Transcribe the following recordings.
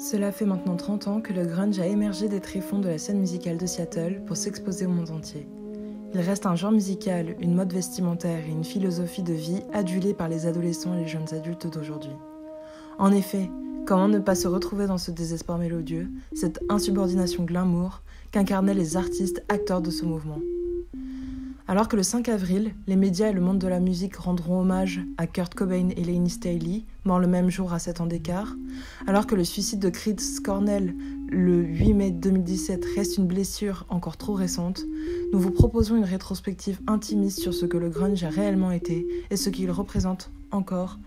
Cela fait maintenant 30 ans que le grunge a émergé des tréfonds de la scène musicale de Seattle pour s'exposer au monde entier. Il reste un genre musical, une mode vestimentaire et une philosophie de vie adulée par les adolescents et les jeunes adultes d'aujourd'hui. En effet, comment ne pas se retrouver dans ce désespoir mélodieux, cette insubordination glamour qu'incarnaient les artistes acteurs de ce mouvement? Alors que le 5 avril, les médias et le monde de la musique rendront hommage à Kurt Cobain et Laney Staley, morts le même jour à 7 ans d'écart, alors que le suicide de Chris Cornell le 8 mai 2017 reste une blessure encore trop récente, nous vous proposons une rétrospective intimiste sur ce que le grunge a réellement été et ce qu'il représente encore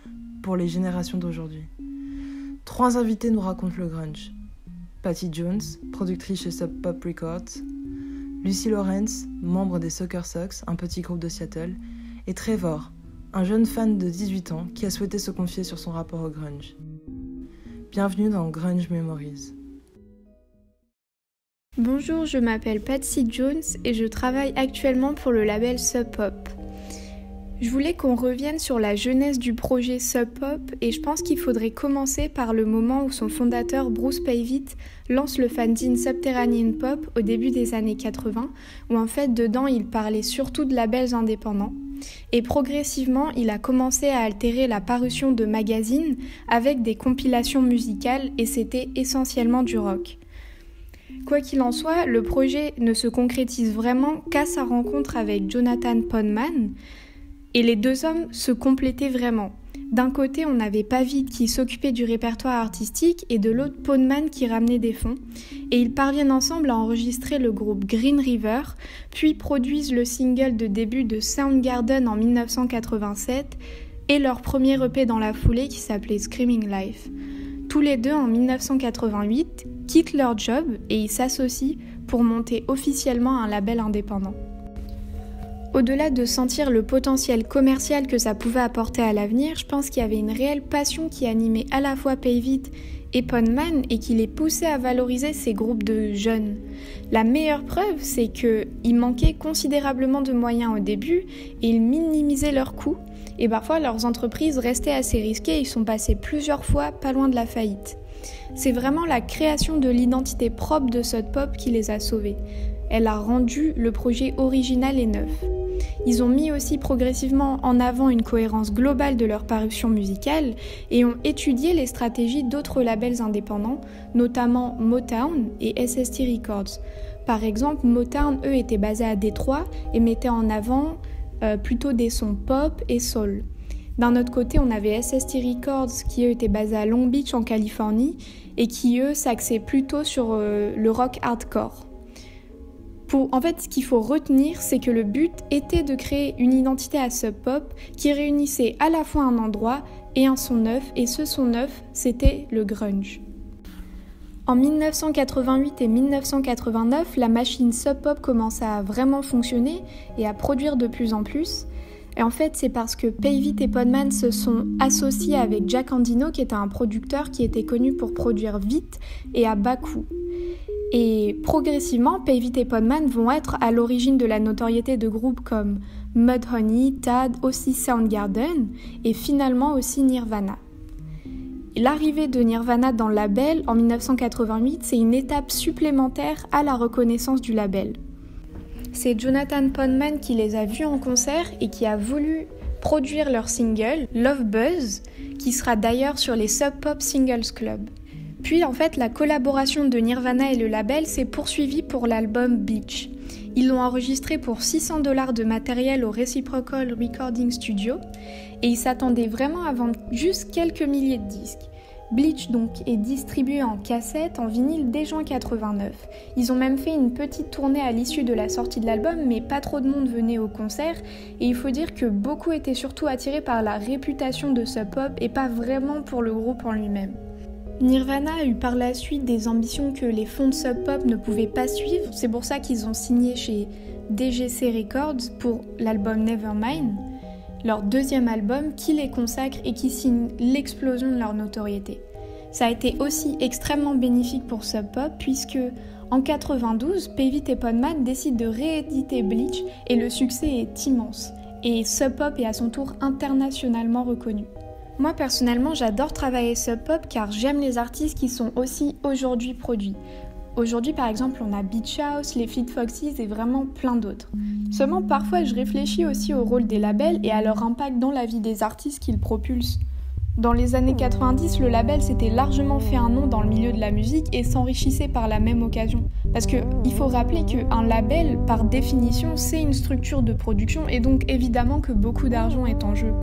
pour les générations d'aujourd'hui. Trois invités nous racontent le grunge. Patty Jones, productrice chez Sub Pop Records, Lucy Lawrence, membre des Soccer Sox, un petit groupe de Seattle, et Trevor, un jeune fan de 18 ans qui a souhaité se confier sur son rapport au grunge. Bienvenue dans Grunge Memories. Bonjour, je m'appelle Patsy Jones et je travaille actuellement pour le label Sub Pop. Je voulais qu'on revienne sur la jeunesse du projet Sub Pop et je pense qu'il faudrait commencer par le moment où son fondateur Bruce Pavitt lance le fanzine Subterranean Pop au début des années 80, où en fait dedans il parlait surtout de labels indépendants. Et progressivement, il a commencé à altérer la parution de magazines avec des compilations musicales et c'était essentiellement du rock. Quoi qu'il en soit, le projet ne se concrétise vraiment qu'à sa rencontre avec Jonathan Ponman, et les deux hommes se complétaient vraiment. D'un côté, on avait Pavid qui s'occupait du répertoire artistique et de l'autre Poneman qui ramenait des fonds. Et ils parviennent ensemble à enregistrer le groupe Green River, puis produisent le single de début de Soundgarden en 1987 et leur premier EP dans la foulée qui s'appelait Screaming Life. Tous les deux en 1988 quittent leur job et ils s'associent pour monter officiellement un label indépendant. Au-delà de sentir le potentiel commercial que ça pouvait apporter à l'avenir, je pense qu'il y avait une réelle passion qui animait à la fois Payvit et Ponman et qui les poussait à valoriser ces groupes de jeunes. La meilleure preuve, c'est qu'ils manquaient considérablement de moyens au début et ils minimisaient leurs coûts. Et parfois, leurs entreprises restaient assez risquées et ils sont passés plusieurs fois pas loin de la faillite. C'est vraiment la création de l'identité propre de Sud Pop qui les a sauvés. Elle a rendu le projet original et neuf. Ils ont mis aussi progressivement en avant une cohérence globale de leur parution musicale et ont étudié les stratégies d'autres labels indépendants, notamment Motown et SST Records. Par exemple, Motown, eux, étaient basés à Détroit et mettaient en avant euh, plutôt des sons pop et soul. D'un autre côté, on avait SST Records qui eux étaient basés à Long Beach en Californie et qui eux s'axaient plutôt sur euh, le rock hardcore en fait, ce qu'il faut retenir, c'est que le but était de créer une identité à Sub Pop qui réunissait à la fois un endroit et un son neuf, et ce son neuf, c'était le grunge. En 1988 et 1989, la machine Sub Pop commença à vraiment fonctionner et à produire de plus en plus. Et en fait, c'est parce que Pavit et Podman se sont associés avec Jack Andino, qui était un producteur qui était connu pour produire vite et à bas coût. Et progressivement, Pavit et Podman vont être à l'origine de la notoriété de groupes comme Mudhoney, Tad, aussi Soundgarden et finalement aussi Nirvana. L'arrivée de Nirvana dans le label en 1988, c'est une étape supplémentaire à la reconnaissance du label. C'est Jonathan Podman qui les a vus en concert et qui a voulu produire leur single Love Buzz, qui sera d'ailleurs sur les Sub Pop Singles Club. Puis en fait, la collaboration de Nirvana et le label s'est poursuivie pour l'album Beach. Ils l'ont enregistré pour 600 dollars de matériel au Reciprocal Recording Studio et ils s'attendaient vraiment à vendre juste quelques milliers de disques. Bleach donc est distribué en cassette, en vinyle dès juin 89. Ils ont même fait une petite tournée à l'issue de la sortie de l'album, mais pas trop de monde venait au concert. Et il faut dire que beaucoup étaient surtout attirés par la réputation de Sub Pop et pas vraiment pour le groupe en lui-même. Nirvana a eu par la suite des ambitions que les fonds de Sub Pop ne pouvaient pas suivre. C'est pour ça qu'ils ont signé chez DGC Records pour l'album Nevermind, leur deuxième album qui les consacre et qui signe l'explosion de leur notoriété. Ça a été aussi extrêmement bénéfique pour Sub Pop puisque en 92, Pavit et Podman décident de rééditer Bleach et le succès est immense. Et Sub Pop est à son tour internationalement reconnu. Moi personnellement, j'adore travailler Sub Pop car j'aime les artistes qui sont aussi aujourd'hui produits. Aujourd'hui, par exemple, on a Beach House, les Fleet Foxes et vraiment plein d'autres. Seulement, parfois, je réfléchis aussi au rôle des labels et à leur impact dans la vie des artistes qu'ils propulsent. Dans les années 90, le label s'était largement fait un nom dans le milieu de la musique et s'enrichissait par la même occasion. Parce qu'il faut rappeler qu'un label, par définition, c'est une structure de production et donc évidemment que beaucoup d'argent est en jeu.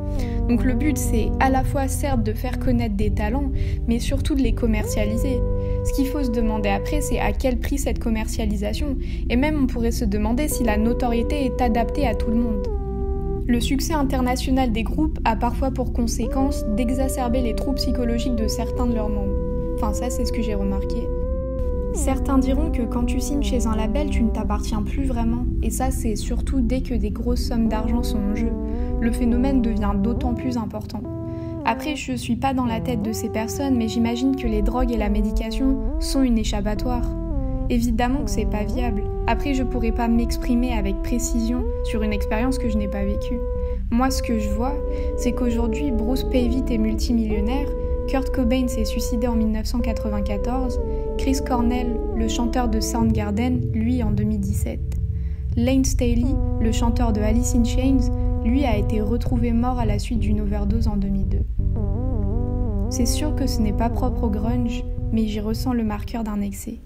Donc le but, c'est à la fois certes de faire connaître des talents, mais surtout de les commercialiser. Ce qu'il faut se demander après, c'est à quel prix cette commercialisation. Et même on pourrait se demander si la notoriété est adaptée à tout le monde. Le succès international des groupes a parfois pour conséquence d'exacerber les troubles psychologiques de certains de leurs membres. Enfin ça c'est ce que j'ai remarqué. Certains diront que quand tu signes chez un label, tu ne t'appartiens plus vraiment. Et ça c'est surtout dès que des grosses sommes d'argent sont en jeu. Le phénomène devient d'autant plus important. Après, je suis pas dans la tête de ces personnes, mais j'imagine que les drogues et la médication sont une échappatoire. Évidemment que c'est pas viable. Après, je pourrais pas m'exprimer avec précision sur une expérience que je n'ai pas vécue. Moi, ce que je vois, c'est qu'aujourd'hui, Bruce Pavitt est multimillionnaire, Kurt Cobain s'est suicidé en 1994, Chris Cornell, le chanteur de Soundgarden, lui en 2017. Lane Staley, le chanteur de Alice in Chains, lui a été retrouvé mort à la suite d'une overdose en 2002. C'est sûr que ce n'est pas propre au grunge, mais j'y ressens le marqueur d'un excès.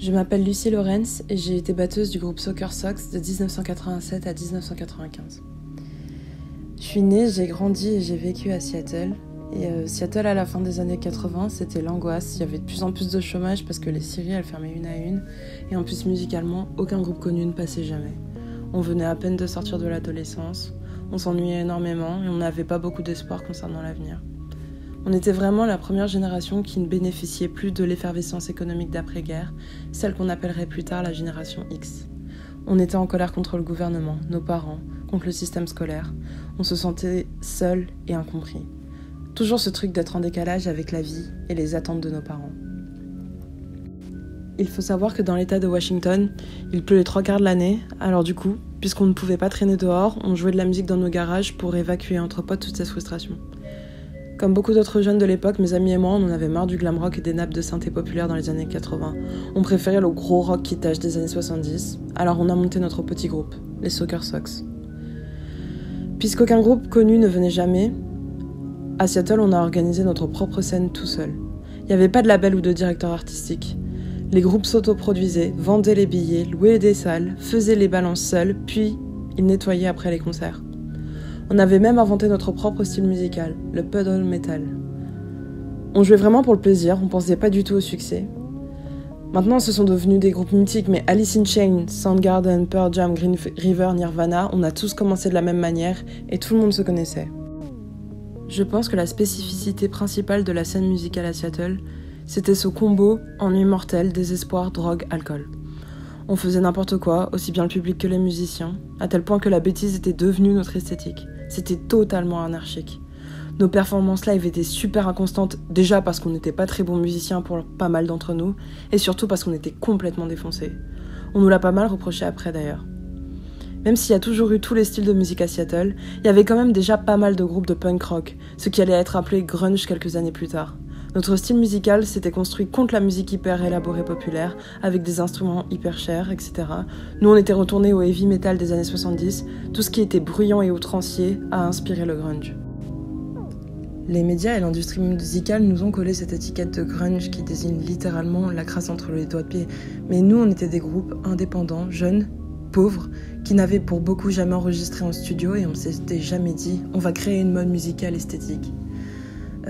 Je m'appelle Lucie Lorenz et j'ai été batteuse du groupe Soccer Sox de 1987 à 1995. Je suis née, j'ai grandi et j'ai vécu à Seattle. Et euh, Seattle, à la fin des années 80, c'était l'angoisse. Il y avait de plus en plus de chômage parce que les séries, elles fermaient une à une. Et en plus, musicalement, aucun groupe connu ne passait jamais. On venait à peine de sortir de l'adolescence, on s'ennuyait énormément et on n'avait pas beaucoup d'espoir concernant l'avenir. On était vraiment la première génération qui ne bénéficiait plus de l'effervescence économique d'après-guerre, celle qu'on appellerait plus tard la génération X. On était en colère contre le gouvernement, nos parents, contre le système scolaire. On se sentait seul et incompris. Toujours ce truc d'être en décalage avec la vie et les attentes de nos parents. Il faut savoir que dans l'État de Washington, il pleut les trois quarts de l'année, alors du coup, puisqu'on ne pouvait pas traîner dehors, on jouait de la musique dans nos garages pour évacuer entre potes toute cette frustration. Comme beaucoup d'autres jeunes de l'époque, mes amis et moi, on en avait marre du glam rock et des nappes de synthé populaires dans les années 80. On préférait le gros rock qui tâche des années 70, alors on a monté notre petit groupe, les Soccer Sox. Puisqu'aucun groupe connu ne venait jamais, à Seattle, on a organisé notre propre scène tout seul. Il n'y avait pas de label ou de directeur artistique. Les groupes s'autoproduisaient, vendaient les billets, louaient des salles, faisaient les balances seuls, puis ils nettoyaient après les concerts. On avait même inventé notre propre style musical, le puddle metal. On jouait vraiment pour le plaisir, on pensait pas du tout au succès. Maintenant, ce sont devenus des groupes mythiques, mais Alice in Chains, Soundgarden, Pearl Jam, Green River, Nirvana, on a tous commencé de la même manière et tout le monde se connaissait. Je pense que la spécificité principale de la scène musicale à Seattle, c'était ce combo ennui mortel, désespoir, drogue, alcool. On faisait n'importe quoi, aussi bien le public que les musiciens, à tel point que la bêtise était devenue notre esthétique. C'était totalement anarchique. Nos performances live étaient super inconstantes, déjà parce qu'on n'était pas très bons musiciens pour pas mal d'entre nous, et surtout parce qu'on était complètement défoncés. On nous l'a pas mal reproché après d'ailleurs. Même s'il y a toujours eu tous les styles de musique à Seattle, il y avait quand même déjà pas mal de groupes de punk rock, ce qui allait être appelé grunge quelques années plus tard. Notre style musical s'était construit contre la musique hyper élaborée populaire, avec des instruments hyper chers, etc. Nous, on était retournés au heavy metal des années 70. Tout ce qui était bruyant et outrancier a inspiré le grunge. Les médias et l'industrie musicale nous ont collé cette étiquette de grunge qui désigne littéralement la crasse entre les doigts de pied. Mais nous, on était des groupes indépendants, jeunes, pauvres, qui n'avaient pour beaucoup jamais enregistré en studio et on s'était jamais dit on va créer une mode musicale esthétique.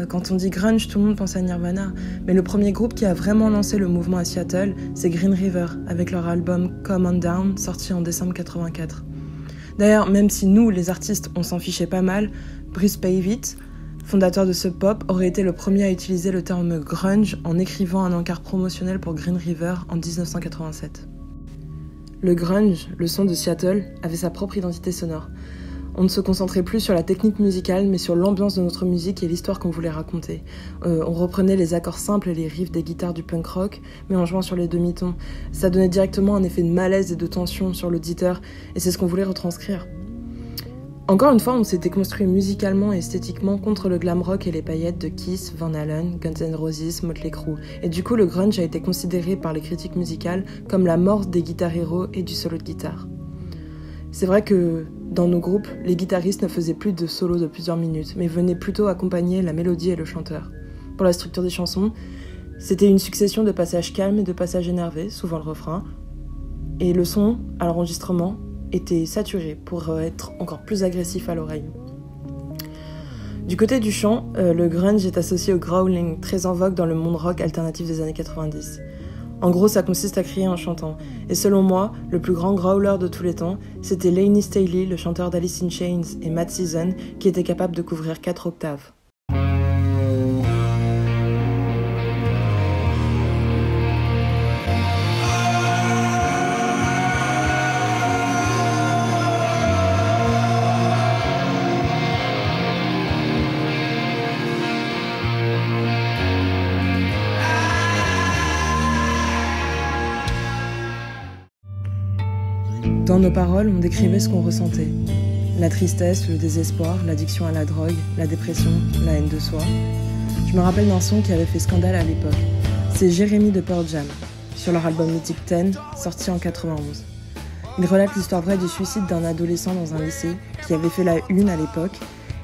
Euh, quand on dit grunge, tout le monde pense à Nirvana, mais le premier groupe qui a vraiment lancé le mouvement à Seattle, c'est Green River, avec leur album Come On Down, sorti en décembre 84. D'ailleurs, même si nous, les artistes, on s'en fichait pas mal, Bruce Pavitt, fondateur de Sub Pop, aurait été le premier à utiliser le terme grunge en écrivant un encart promotionnel pour Green River en 1987. Le grunge, le son de Seattle, avait sa propre identité sonore. On ne se concentrait plus sur la technique musicale, mais sur l'ambiance de notre musique et l'histoire qu'on voulait raconter. Euh, on reprenait les accords simples et les riffs des guitares du punk rock, mais en jouant sur les demi-tons. Ça donnait directement un effet de malaise et de tension sur l'auditeur, et c'est ce qu'on voulait retranscrire. Encore une fois, on s'était construit musicalement et esthétiquement contre le glam rock et les paillettes de Kiss, Van Halen, Guns N' Roses, Motley Crue. Et du coup, le grunge a été considéré par les critiques musicales comme la mort des guitares héros et du solo de guitare. C'est vrai que dans nos groupes, les guitaristes ne faisaient plus de solos de plusieurs minutes, mais venaient plutôt accompagner la mélodie et le chanteur. Pour la structure des chansons, c'était une succession de passages calmes et de passages énervés, souvent le refrain, et le son, à l'enregistrement, était saturé pour être encore plus agressif à l'oreille. Du côté du chant, euh, le grunge est associé au growling, très en vogue dans le monde rock alternatif des années 90. En gros, ça consiste à crier en chantant. Et selon moi, le plus grand growler de tous les temps, c'était Laney Staley, le chanteur d'Alice in Chains et Matt Season, qui était capable de couvrir 4 octaves. Dans nos paroles, on décrivait ce qu'on ressentait. La tristesse, le désespoir, l'addiction à la drogue, la dépression, la haine de soi. Je me rappelle d'un son qui avait fait scandale à l'époque. C'est Jérémy de Pearl Jam, sur leur album Mythic 10, sorti en 91. Il relate l'histoire vraie du suicide d'un adolescent dans un lycée qui avait fait la une à l'époque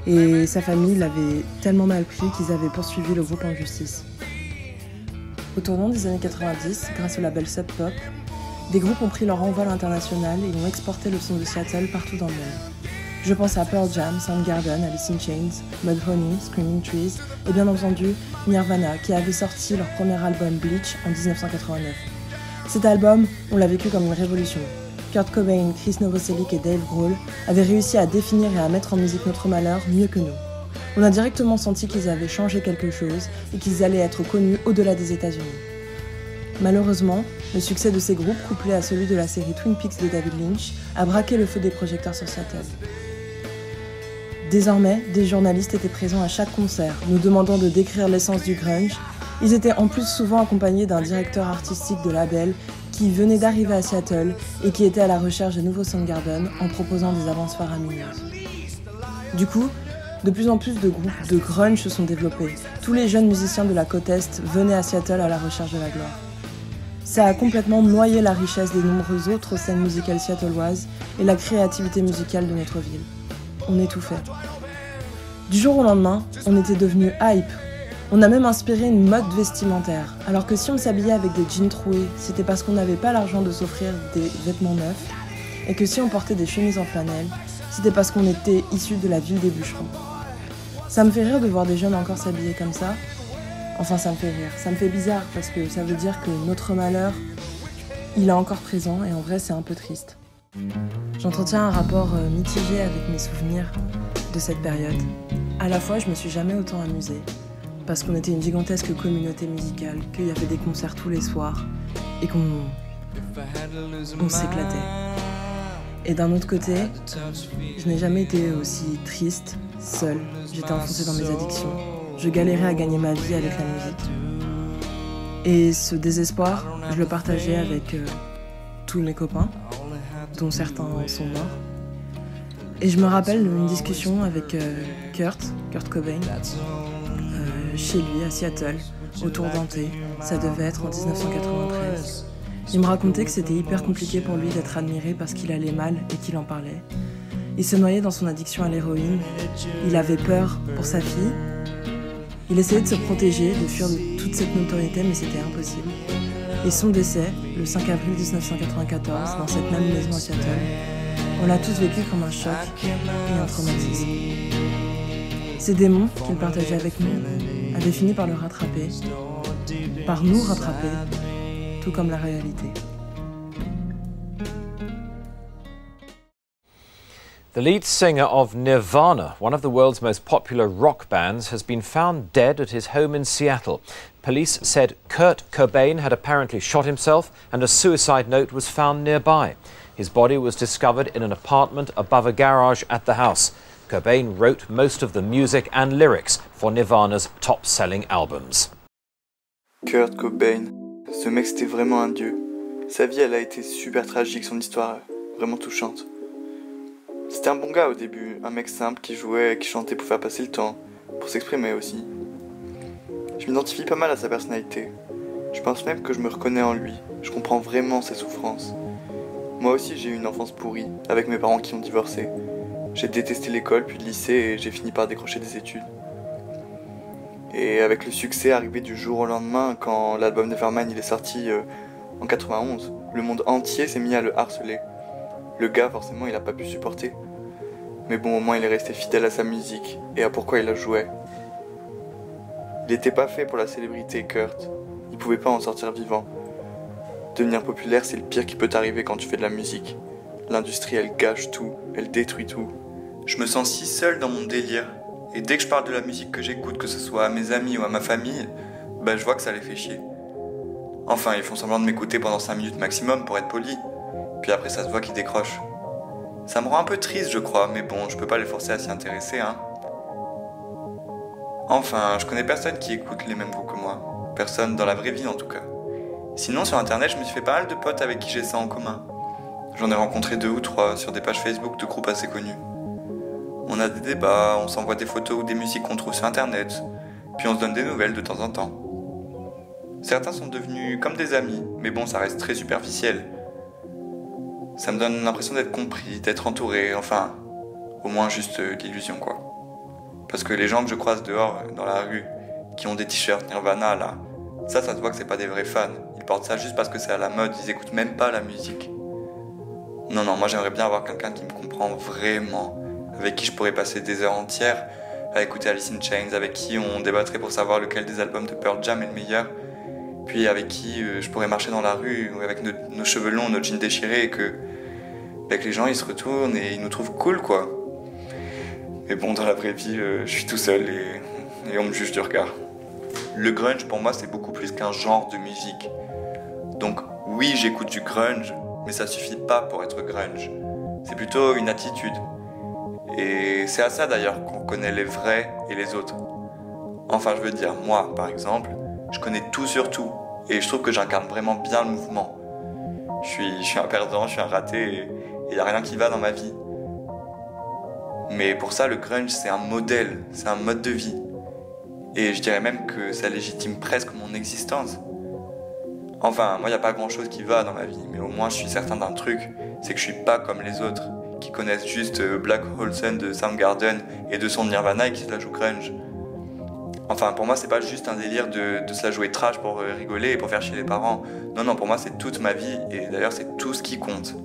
et sa famille l'avait tellement mal pris qu'ils avaient poursuivi le groupe en justice. Au tournant des années 90, grâce au label Sub Pop, des groupes ont pris leur envol international et ont exporté le son de Seattle partout dans le monde. Je pense à Pearl Jam, Soundgarden, Alice in Chains, Mudhoney, Screaming Trees et bien entendu Nirvana qui avait sorti leur premier album Bleach en 1989. Cet album, on l'a vécu comme une révolution. Kurt Cobain, Chris Novoselic et Dave Grohl avaient réussi à définir et à mettre en musique notre malheur mieux que nous. On a directement senti qu'ils avaient changé quelque chose et qu'ils allaient être connus au-delà des États-Unis. Malheureusement, le succès de ces groupes, couplé à celui de la série Twin Peaks de David Lynch, a braqué le feu des projecteurs sur Seattle. Désormais, des journalistes étaient présents à chaque concert, nous demandant de décrire l'essence du grunge. Ils étaient en plus souvent accompagnés d'un directeur artistique de label qui venait d'arriver à Seattle et qui était à la recherche de nouveaux Soundgarden en proposant des avances faramineuses. Du coup, de plus en plus de groupes de grunge se sont développés. Tous les jeunes musiciens de la côte Est venaient à Seattle à la recherche de la gloire. Ça a complètement noyé la richesse des nombreuses autres scènes musicales seattleoises et la créativité musicale de notre ville. On étouffait. Du jour au lendemain, on était devenu hype. On a même inspiré une mode vestimentaire. Alors que si on s'habillait avec des jeans troués, c'était parce qu'on n'avait pas l'argent de s'offrir des vêtements neufs. Et que si on portait des chemises en flanelle, c'était parce qu'on était issu de la ville des bûcherons. Ça me fait rire de voir des jeunes encore s'habiller comme ça, Enfin, ça me fait rire. Ça me fait bizarre parce que ça veut dire que notre malheur, il est encore présent et en vrai, c'est un peu triste. J'entretiens un rapport euh, mitigé avec mes souvenirs de cette période. À la fois, je me suis jamais autant amusée parce qu'on était une gigantesque communauté musicale, qu'il y avait des concerts tous les soirs et qu'on on s'éclatait. Et d'un autre côté, je n'ai jamais été aussi triste, seule. J'étais enfoncée dans mes addictions je galérais à gagner ma vie avec la musique. Et ce désespoir, je le partageais avec euh, tous mes copains, dont certains sont morts. Et je me rappelle d'une discussion avec euh, Kurt, Kurt Cobain, euh, chez lui à Seattle, autour d'un thé. Ça devait être en 1993. Il me racontait que c'était hyper compliqué pour lui d'être admiré parce qu'il allait mal et qu'il en parlait. Il se noyait dans son addiction à l'héroïne. Il avait peur pour sa fille il essayait de se protéger, de fuir toute cette notoriété, mais c'était impossible. Et son décès, le 5 avril 1994, dans cette même maison à Seattle, on l'a tous vécu comme un choc et un traumatisme. Ces démons qu'il partageait avec nous avaient fini par le rattraper, par nous rattraper, tout comme la réalité. The lead singer of Nirvana, one of the world's most popular rock bands, has been found dead at his home in Seattle. Police said Kurt Cobain had apparently shot himself and a suicide note was found nearby. His body was discovered in an apartment above a garage at the house. Cobain wrote most of the music and lyrics for Nirvana's top selling albums. Kurt Cobain, ce mec c'était vraiment un dieu. Sa vie elle a été super tragique, son histoire vraiment touchante. C'était un bon gars au début, un mec simple qui jouait, qui chantait pour faire passer le temps, pour s'exprimer aussi. Je m'identifie pas mal à sa personnalité. Je pense même que je me reconnais en lui. Je comprends vraiment ses souffrances. Moi aussi j'ai eu une enfance pourrie, avec mes parents qui ont divorcé. J'ai détesté l'école puis le lycée et j'ai fini par décrocher des études. Et avec le succès arrivé du jour au lendemain, quand l'album de Nevermind il est sorti euh, en 91, le monde entier s'est mis à le harceler. Le gars, forcément, il a pas pu supporter. Mais bon, au moins, il est resté fidèle à sa musique et à pourquoi il la jouait. Il n'était pas fait pour la célébrité, Kurt. Il pouvait pas en sortir vivant. Devenir populaire, c'est le pire qui peut t'arriver quand tu fais de la musique. L'industrie, elle gâche tout, elle détruit tout. Je me sens si seul dans mon délire. Et dès que je parle de la musique que j'écoute, que ce soit à mes amis ou à ma famille, bah je vois que ça les fait chier. Enfin, ils font semblant de m'écouter pendant 5 minutes maximum pour être poli. Puis après, ça se voit qu'ils décrochent. Ça me rend un peu triste, je crois, mais bon, je peux pas les forcer à s'y intéresser, hein. Enfin, je connais personne qui écoute les mêmes goûts que moi. Personne dans la vraie vie, en tout cas. Sinon, sur internet, je me suis fait pas mal de potes avec qui j'ai ça en commun. J'en ai rencontré deux ou trois sur des pages Facebook de groupes assez connus. On a des débats, on s'envoie des photos ou des musiques qu'on trouve sur internet, puis on se donne des nouvelles de temps en temps. Certains sont devenus comme des amis, mais bon, ça reste très superficiel. Ça me donne l'impression d'être compris, d'être entouré, enfin, au moins juste euh, l'illusion quoi. Parce que les gens que je croise dehors, dans la rue, qui ont des t-shirts Nirvana là, ça, ça se voit que c'est pas des vrais fans. Ils portent ça juste parce que c'est à la mode, ils écoutent même pas la musique. Non, non, moi j'aimerais bien avoir quelqu'un qui me comprend vraiment, avec qui je pourrais passer des heures entières à écouter Alice in Chains, avec qui on débattrait pour savoir lequel des albums de Pearl Jam est le meilleur, puis avec qui euh, je pourrais marcher dans la rue avec nos, cheveux longs, nos jeans déchirés et que, avec les gens ils se retournent et ils nous trouvent cool quoi. Mais bon, dans la vraie vie, euh, je suis tout seul et, et on me juge du regard. Le grunge pour moi c'est beaucoup plus qu'un genre de musique. Donc oui, j'écoute du grunge, mais ça suffit pas pour être grunge. C'est plutôt une attitude. Et c'est à ça d'ailleurs qu'on connaît les vrais et les autres. Enfin, je veux dire, moi, par exemple, je connais tout sur tout. Et je trouve que j'incarne vraiment bien le mouvement. Je suis, je suis un perdant, je suis un raté, et il n'y a rien qui va dans ma vie. Mais pour ça, le grunge, c'est un modèle, c'est un mode de vie. Et je dirais même que ça légitime presque mon existence. Enfin, moi, il n'y a pas grand-chose qui va dans ma vie, mais au moins, je suis certain d'un truc, c'est que je suis pas comme les autres, qui connaissent juste euh, Black Hole Sun de Soundgarden et de son Nirvana et qui se la jouent grunge. Enfin, pour moi, c'est pas juste un délire de, de, se la jouer trash pour euh, rigoler et pour faire chier les parents. Non, non, pour moi, c'est toute ma vie et d'ailleurs, c'est tout ce qui compte.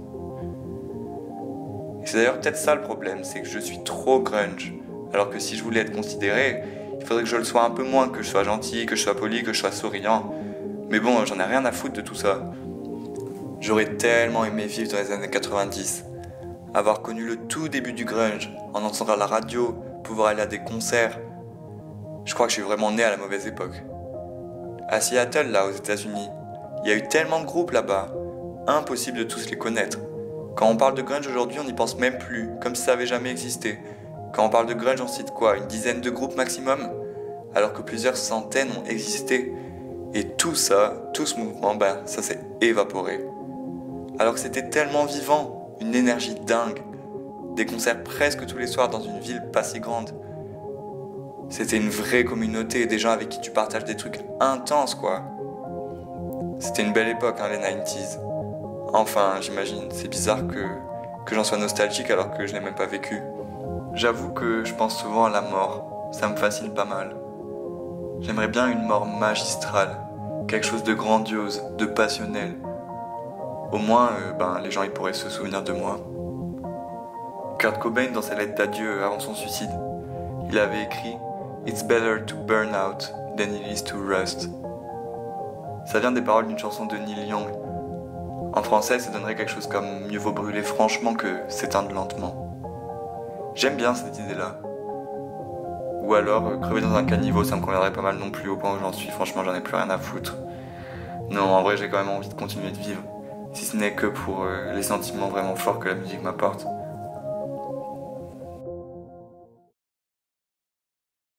Et c'est d'ailleurs peut-être ça le problème, c'est que je suis trop grunge. Alors que si je voulais être considéré, il faudrait que je le sois un peu moins, que je sois gentil, que je sois poli, que je sois souriant. Mais bon, j'en ai rien à foutre de tout ça. J'aurais tellement aimé vivre dans les années 90, avoir connu le tout début du grunge, en entendre à la radio, pouvoir aller à des concerts, je crois que je suis vraiment né à la mauvaise époque. À Seattle, là, aux États-Unis, il y a eu tellement de groupes là-bas, impossible de tous les connaître. Quand on parle de grunge aujourd'hui, on n'y pense même plus, comme si ça avait jamais existé. Quand on parle de grunge, on cite quoi Une dizaine de groupes maximum? Alors que plusieurs centaines ont existé. Et tout ça, tout ce mouvement, ben, ça s'est évaporé. Alors que c'était tellement vivant, une énergie dingue. Des concerts presque tous les soirs dans une ville pas si grande. C'était une vraie communauté, des gens avec qui tu partages des trucs intenses, quoi. C'était une belle époque, hein, les 90s. Enfin, j'imagine, c'est bizarre que, que j'en sois nostalgique alors que je n'ai même pas vécu. J'avoue que je pense souvent à la mort, ça me fascine pas mal. J'aimerais bien une mort magistrale, quelque chose de grandiose, de passionnel. Au moins, euh, ben, les gens ils pourraient se souvenir de moi. Kurt Cobain, dans sa lettre d'adieu avant son suicide, il avait écrit It's better to burn out than it is to rust. Ça vient des paroles d'une chanson de Neil Young. En français, ça donnerait quelque chose comme Mieux vaut brûler franchement que s'éteindre lentement. J'aime bien cette idée-là. Ou alors, euh, crever dans un caniveau, ça me conviendrait pas mal non plus au point où j'en suis. Franchement, j'en ai plus rien à foutre. Non, en vrai, j'ai quand même envie de continuer de vivre. Si ce n'est que pour euh, les sentiments vraiment forts que la musique m'apporte.